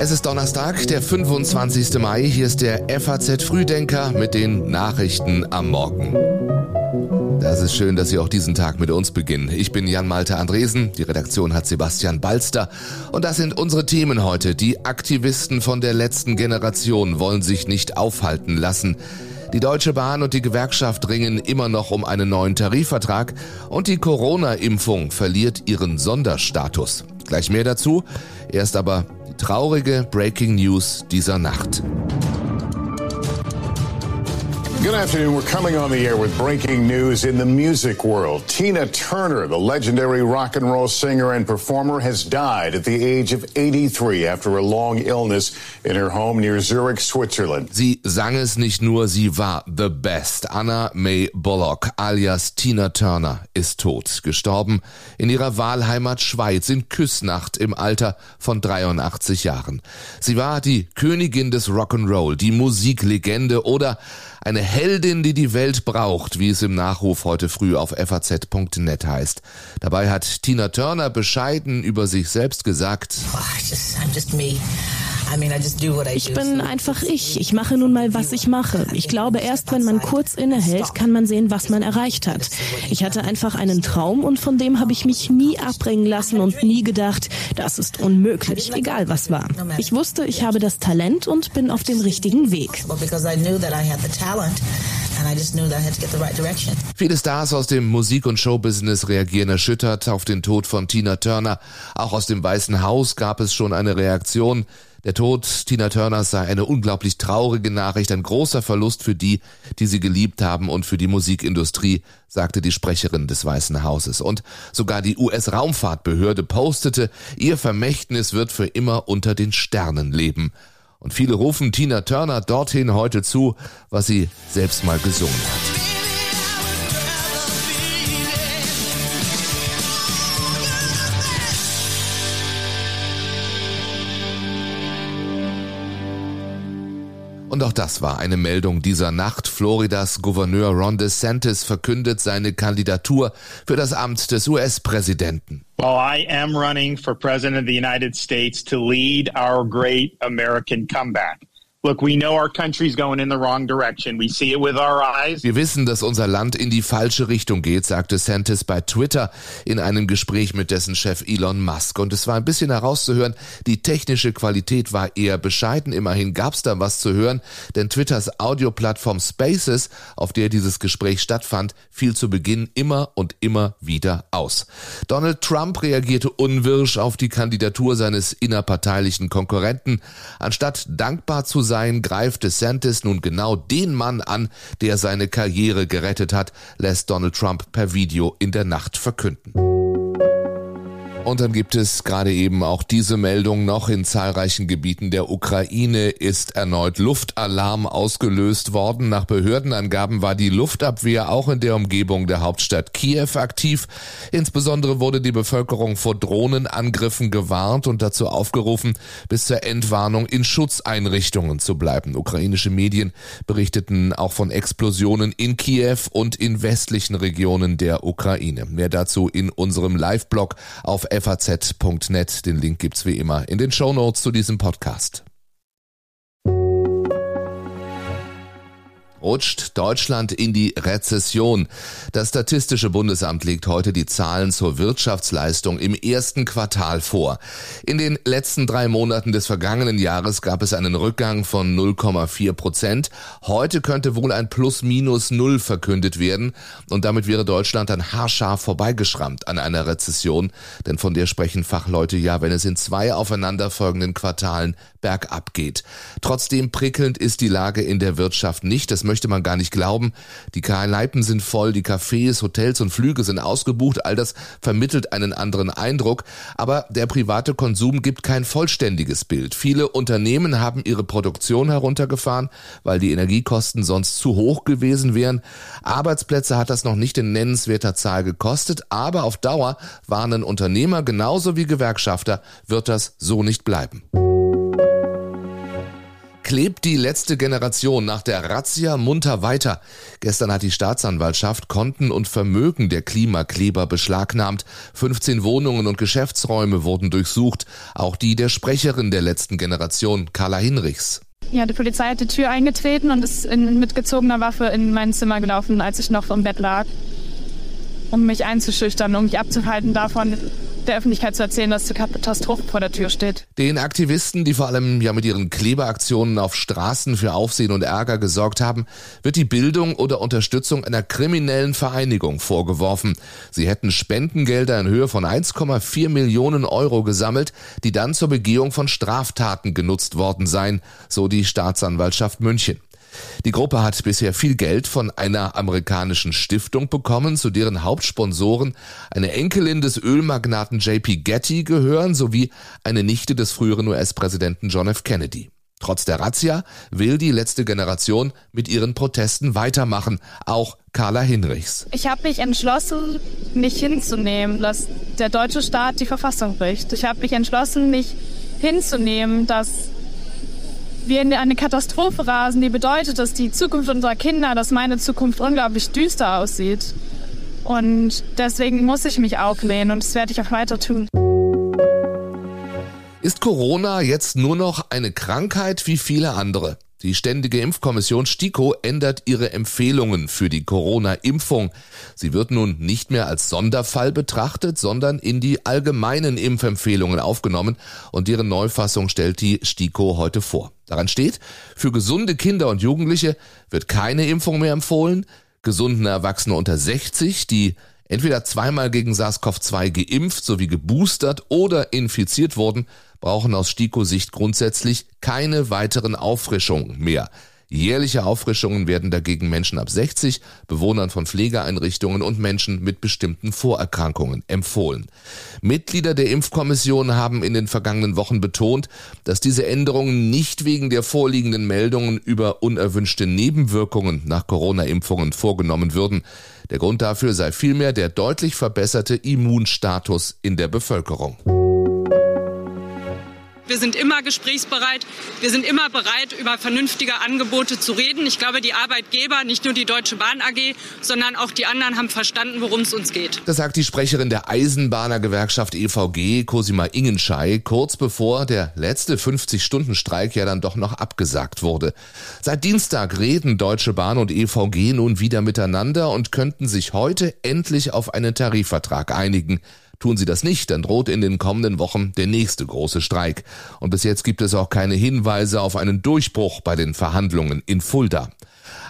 Es ist Donnerstag, der 25. Mai. Hier ist der FAZ Frühdenker mit den Nachrichten am Morgen. Das ist schön, dass Sie auch diesen Tag mit uns beginnen. Ich bin Jan-Malte Andresen, die Redaktion hat Sebastian Balster und das sind unsere Themen heute. Die Aktivisten von der letzten Generation wollen sich nicht aufhalten lassen. Die Deutsche Bahn und die Gewerkschaft ringen immer noch um einen neuen Tarifvertrag und die Corona-Impfung verliert ihren Sonderstatus. Gleich mehr dazu. Erst aber die traurige Breaking News dieser Nacht. Good afternoon. We're coming on the air with breaking news in the music world. Tina Turner, the legendary rock and roll singer and performer, has died at the age of 83 after a long illness in her home near Zurich, Switzerland. Sie sang es nicht nur, sie war the best. Anna May Bullock alias Tina Turner ist tot, gestorben in ihrer Wahlheimat Schweiz in Küssnacht im Alter von 83 Jahren. Sie war die Königin des Rock'n'Roll, die Musiklegende oder eine Heldin, die die Welt braucht, wie es im Nachruf heute früh auf faz.net heißt. Dabei hat Tina Turner bescheiden über sich selbst gesagt. Oh, ich bin einfach ich. Ich mache nun mal, was ich mache. Ich glaube, erst wenn man kurz innehält, kann man sehen, was man erreicht hat. Ich hatte einfach einen Traum und von dem habe ich mich nie abbringen lassen und nie gedacht, das ist unmöglich, egal was war. Ich wusste, ich habe das Talent und bin auf dem richtigen Weg. Viele Stars aus dem Musik- und Showbusiness reagieren erschüttert auf den Tod von Tina Turner. Auch aus dem Weißen Haus gab es schon eine Reaktion. Der Tod Tina Turners sei eine unglaublich traurige Nachricht, ein großer Verlust für die, die sie geliebt haben und für die Musikindustrie, sagte die Sprecherin des Weißen Hauses. Und sogar die US-Raumfahrtbehörde postete, ihr Vermächtnis wird für immer unter den Sternen leben. Und viele rufen Tina Turner dorthin heute zu, was sie selbst mal gesungen hat. Und auch das war eine Meldung dieser Nacht. Floridas Gouverneur Ron DeSantis verkündet seine Kandidatur für das Amt des US-Präsidenten. Well, I am running for President of the United States to lead our great American comeback. Look, we know our country's going in the wrong direction. We see it with our eyes. Wir wissen, dass unser Land in die falsche Richtung geht, sagte Santis bei Twitter in einem Gespräch mit dessen Chef Elon Musk. Und es war ein bisschen herauszuhören, die technische Qualität war eher bescheiden. Immerhin gab's da was zu hören, denn Twitters Audioplattform Spaces, auf der dieses Gespräch stattfand, fiel zu Beginn immer und immer wieder aus. Donald Trump reagierte unwirsch auf die Kandidatur seines innerparteilichen Konkurrenten. Anstatt dankbar zu sein, greift DeSantis nun genau den Mann an, der seine Karriere gerettet hat, lässt Donald Trump per Video in der Nacht verkünden. Und dann gibt es gerade eben auch diese Meldung noch. In zahlreichen Gebieten der Ukraine ist erneut Luftalarm ausgelöst worden. Nach Behördenangaben war die Luftabwehr auch in der Umgebung der Hauptstadt Kiew aktiv. Insbesondere wurde die Bevölkerung vor Drohnenangriffen gewarnt und dazu aufgerufen, bis zur Entwarnung in Schutzeinrichtungen zu bleiben. Ukrainische Medien berichteten auch von Explosionen in Kiew und in westlichen Regionen der Ukraine. Mehr dazu in unserem Live-Blog auf faz.net. Den Link gibt's wie immer in den Show Notes zu diesem Podcast. Rutscht Deutschland in die Rezession. Das Statistische Bundesamt legt heute die Zahlen zur Wirtschaftsleistung im ersten Quartal vor. In den letzten drei Monaten des vergangenen Jahres gab es einen Rückgang von 0,4 Prozent. Heute könnte wohl ein Plus-Minus Null verkündet werden und damit wäre Deutschland dann haarscharf vorbeigeschrammt an einer Rezession, denn von der sprechen Fachleute ja, wenn es in zwei aufeinanderfolgenden Quartalen bergab geht. Trotzdem prickelnd ist die Lage in der Wirtschaft nicht. Das möchte man gar nicht glauben. Die Kneipen sind voll, die Cafés, Hotels und Flüge sind ausgebucht. All das vermittelt einen anderen Eindruck. Aber der private Konsum gibt kein vollständiges Bild. Viele Unternehmen haben ihre Produktion heruntergefahren, weil die Energiekosten sonst zu hoch gewesen wären. Arbeitsplätze hat das noch nicht in nennenswerter Zahl gekostet, aber auf Dauer warnen Unternehmer genauso wie Gewerkschafter, wird das so nicht bleiben. Klebt die letzte Generation nach der Razzia munter weiter. Gestern hat die Staatsanwaltschaft Konten und Vermögen der Klimakleber beschlagnahmt. 15 Wohnungen und Geschäftsräume wurden durchsucht. Auch die der Sprecherin der letzten Generation, Carla Hinrichs. Ja, die Polizei hat die Tür eingetreten und ist in, mit gezogener Waffe in mein Zimmer gelaufen, als ich noch im Bett lag, um mich einzuschüchtern, um mich abzuhalten davon, der Öffentlichkeit zu erzählen, dass die Katastrophe vor der Tür steht. Den Aktivisten, die vor allem ja mit ihren Klebeaktionen auf Straßen für Aufsehen und Ärger gesorgt haben, wird die Bildung oder Unterstützung einer kriminellen Vereinigung vorgeworfen. Sie hätten Spendengelder in Höhe von 1,4 Millionen Euro gesammelt, die dann zur Begehung von Straftaten genutzt worden seien, so die Staatsanwaltschaft München. Die Gruppe hat bisher viel Geld von einer amerikanischen Stiftung bekommen, zu deren Hauptsponsoren eine Enkelin des Ölmagnaten JP Getty gehören sowie eine Nichte des früheren US-Präsidenten John F. Kennedy. Trotz der Razzia will die letzte Generation mit ihren Protesten weitermachen, auch Carla Hinrichs. Ich habe mich entschlossen, nicht hinzunehmen, dass der deutsche Staat die Verfassung bricht. Ich habe mich entschlossen, nicht hinzunehmen, dass wir in eine Katastrophe rasen, die bedeutet, dass die Zukunft unserer Kinder, dass meine Zukunft unglaublich düster aussieht. Und deswegen muss ich mich auflehnen und das werde ich auch weiter tun. Ist Corona jetzt nur noch eine Krankheit wie viele andere? Die Ständige Impfkommission STIKO ändert ihre Empfehlungen für die Corona-Impfung. Sie wird nun nicht mehr als Sonderfall betrachtet, sondern in die allgemeinen Impfempfehlungen aufgenommen und deren Neufassung stellt die STIKO heute vor. Daran steht, für gesunde Kinder und Jugendliche wird keine Impfung mehr empfohlen, gesunden Erwachsene unter 60, die entweder zweimal gegen SARS-CoV-2 geimpft sowie geboostert oder infiziert wurden, brauchen aus STIKO-Sicht grundsätzlich keine weiteren Auffrischungen mehr. Jährliche Auffrischungen werden dagegen Menschen ab 60, Bewohnern von Pflegeeinrichtungen und Menschen mit bestimmten Vorerkrankungen empfohlen. Mitglieder der Impfkommission haben in den vergangenen Wochen betont, dass diese Änderungen nicht wegen der vorliegenden Meldungen über unerwünschte Nebenwirkungen nach Corona-Impfungen vorgenommen würden. Der Grund dafür sei vielmehr der deutlich verbesserte Immunstatus in der Bevölkerung. Wir sind immer gesprächsbereit. Wir sind immer bereit, über vernünftige Angebote zu reden. Ich glaube, die Arbeitgeber, nicht nur die Deutsche Bahn AG, sondern auch die anderen haben verstanden, worum es uns geht. Das sagt die Sprecherin der Eisenbahnergewerkschaft EVG, Cosima Ingenschei, kurz bevor der letzte 50-Stunden-Streik ja dann doch noch abgesagt wurde. Seit Dienstag reden Deutsche Bahn und EVG nun wieder miteinander und könnten sich heute endlich auf einen Tarifvertrag einigen. Tun sie das nicht, dann droht in den kommenden Wochen der nächste große Streik. Und bis jetzt gibt es auch keine Hinweise auf einen Durchbruch bei den Verhandlungen in Fulda.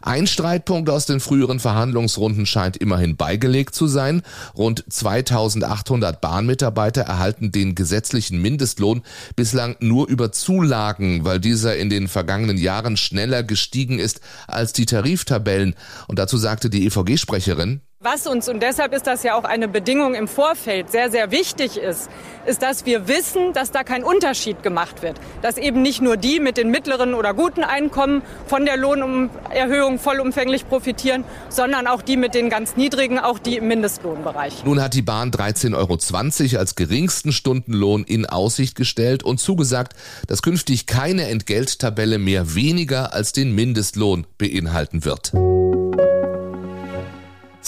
Ein Streitpunkt aus den früheren Verhandlungsrunden scheint immerhin beigelegt zu sein. Rund 2800 Bahnmitarbeiter erhalten den gesetzlichen Mindestlohn bislang nur über Zulagen, weil dieser in den vergangenen Jahren schneller gestiegen ist als die Tariftabellen. Und dazu sagte die EVG-Sprecherin, was uns, und deshalb ist das ja auch eine Bedingung im Vorfeld, sehr, sehr wichtig ist, ist, dass wir wissen, dass da kein Unterschied gemacht wird. Dass eben nicht nur die mit den mittleren oder guten Einkommen von der Lohnerhöhung vollumfänglich profitieren, sondern auch die mit den ganz niedrigen, auch die im Mindestlohnbereich. Nun hat die Bahn 13,20 Euro als geringsten Stundenlohn in Aussicht gestellt und zugesagt, dass künftig keine Entgelttabelle mehr weniger als den Mindestlohn beinhalten wird.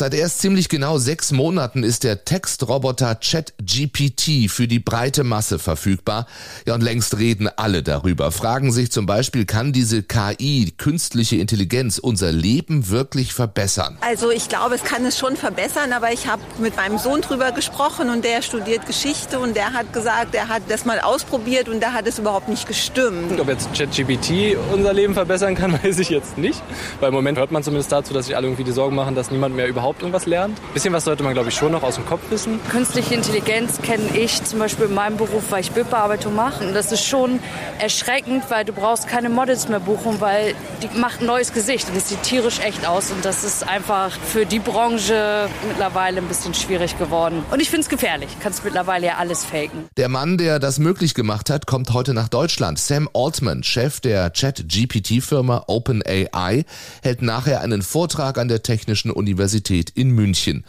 Seit erst ziemlich genau sechs Monaten ist der Textroboter ChatGPT für die breite Masse verfügbar. Ja, und längst reden alle darüber. Fragen sich zum Beispiel, kann diese KI, künstliche Intelligenz, unser Leben wirklich verbessern? Also ich glaube, es kann es schon verbessern, aber ich habe mit meinem Sohn drüber gesprochen und der studiert Geschichte und der hat gesagt, er hat das mal ausprobiert und da hat es überhaupt nicht gestimmt. Ob jetzt ChatGPT unser Leben verbessern kann, weiß ich jetzt nicht. Weil im Moment hört man zumindest dazu, dass sich alle irgendwie die Sorgen machen, dass niemand mehr überhaupt überhaupt irgendwas lernt. Ein bisschen was sollte man, glaube ich, schon noch aus dem Kopf wissen. Künstliche Intelligenz kenne ich zum Beispiel in meinem Beruf, weil ich Bildbearbeitung mache. Und das ist schon erschreckend, weil du brauchst keine Models mehr buchen, weil die macht ein neues Gesicht und es sieht tierisch echt aus. Und das ist einfach für die Branche mittlerweile ein bisschen schwierig geworden. Und ich finde es gefährlich. Kannst mittlerweile ja alles faken. Der Mann, der das möglich gemacht hat, kommt heute nach Deutschland. Sam Altman, Chef der Chat-GPT-Firma OpenAI, hält nachher einen Vortrag an der Technischen Universität Universität in München.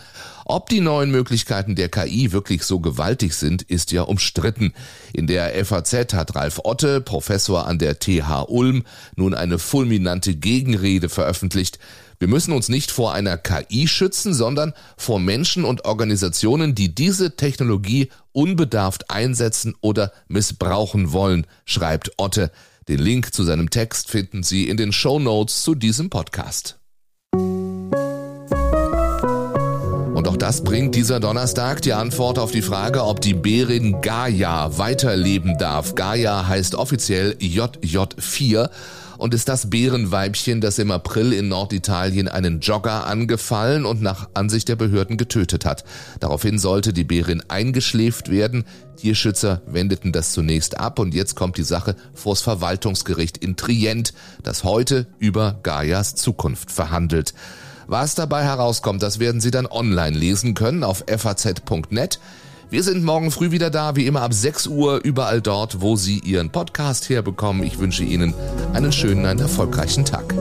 Ob die neuen Möglichkeiten der KI wirklich so gewaltig sind, ist ja umstritten. In der FAZ hat Ralf Otte, Professor an der TH Ulm, nun eine fulminante Gegenrede veröffentlicht. Wir müssen uns nicht vor einer KI schützen, sondern vor Menschen und Organisationen, die diese Technologie unbedarft einsetzen oder missbrauchen wollen, schreibt Otte. Den Link zu seinem Text finden Sie in den Show Notes zu diesem Podcast. Und auch das bringt dieser Donnerstag die Antwort auf die Frage, ob die Bärin Gaia weiterleben darf. Gaia heißt offiziell JJ4 und ist das Bärenweibchen, das im April in Norditalien einen Jogger angefallen und nach Ansicht der Behörden getötet hat. Daraufhin sollte die Bärin eingeschläft werden. Tierschützer wendeten das zunächst ab und jetzt kommt die Sache vors Verwaltungsgericht in Trient, das heute über Gaias Zukunft verhandelt. Was dabei herauskommt, das werden Sie dann online lesen können auf faz.net. Wir sind morgen früh wieder da, wie immer ab 6 Uhr, überall dort, wo Sie Ihren Podcast herbekommen. Ich wünsche Ihnen einen schönen, einen erfolgreichen Tag.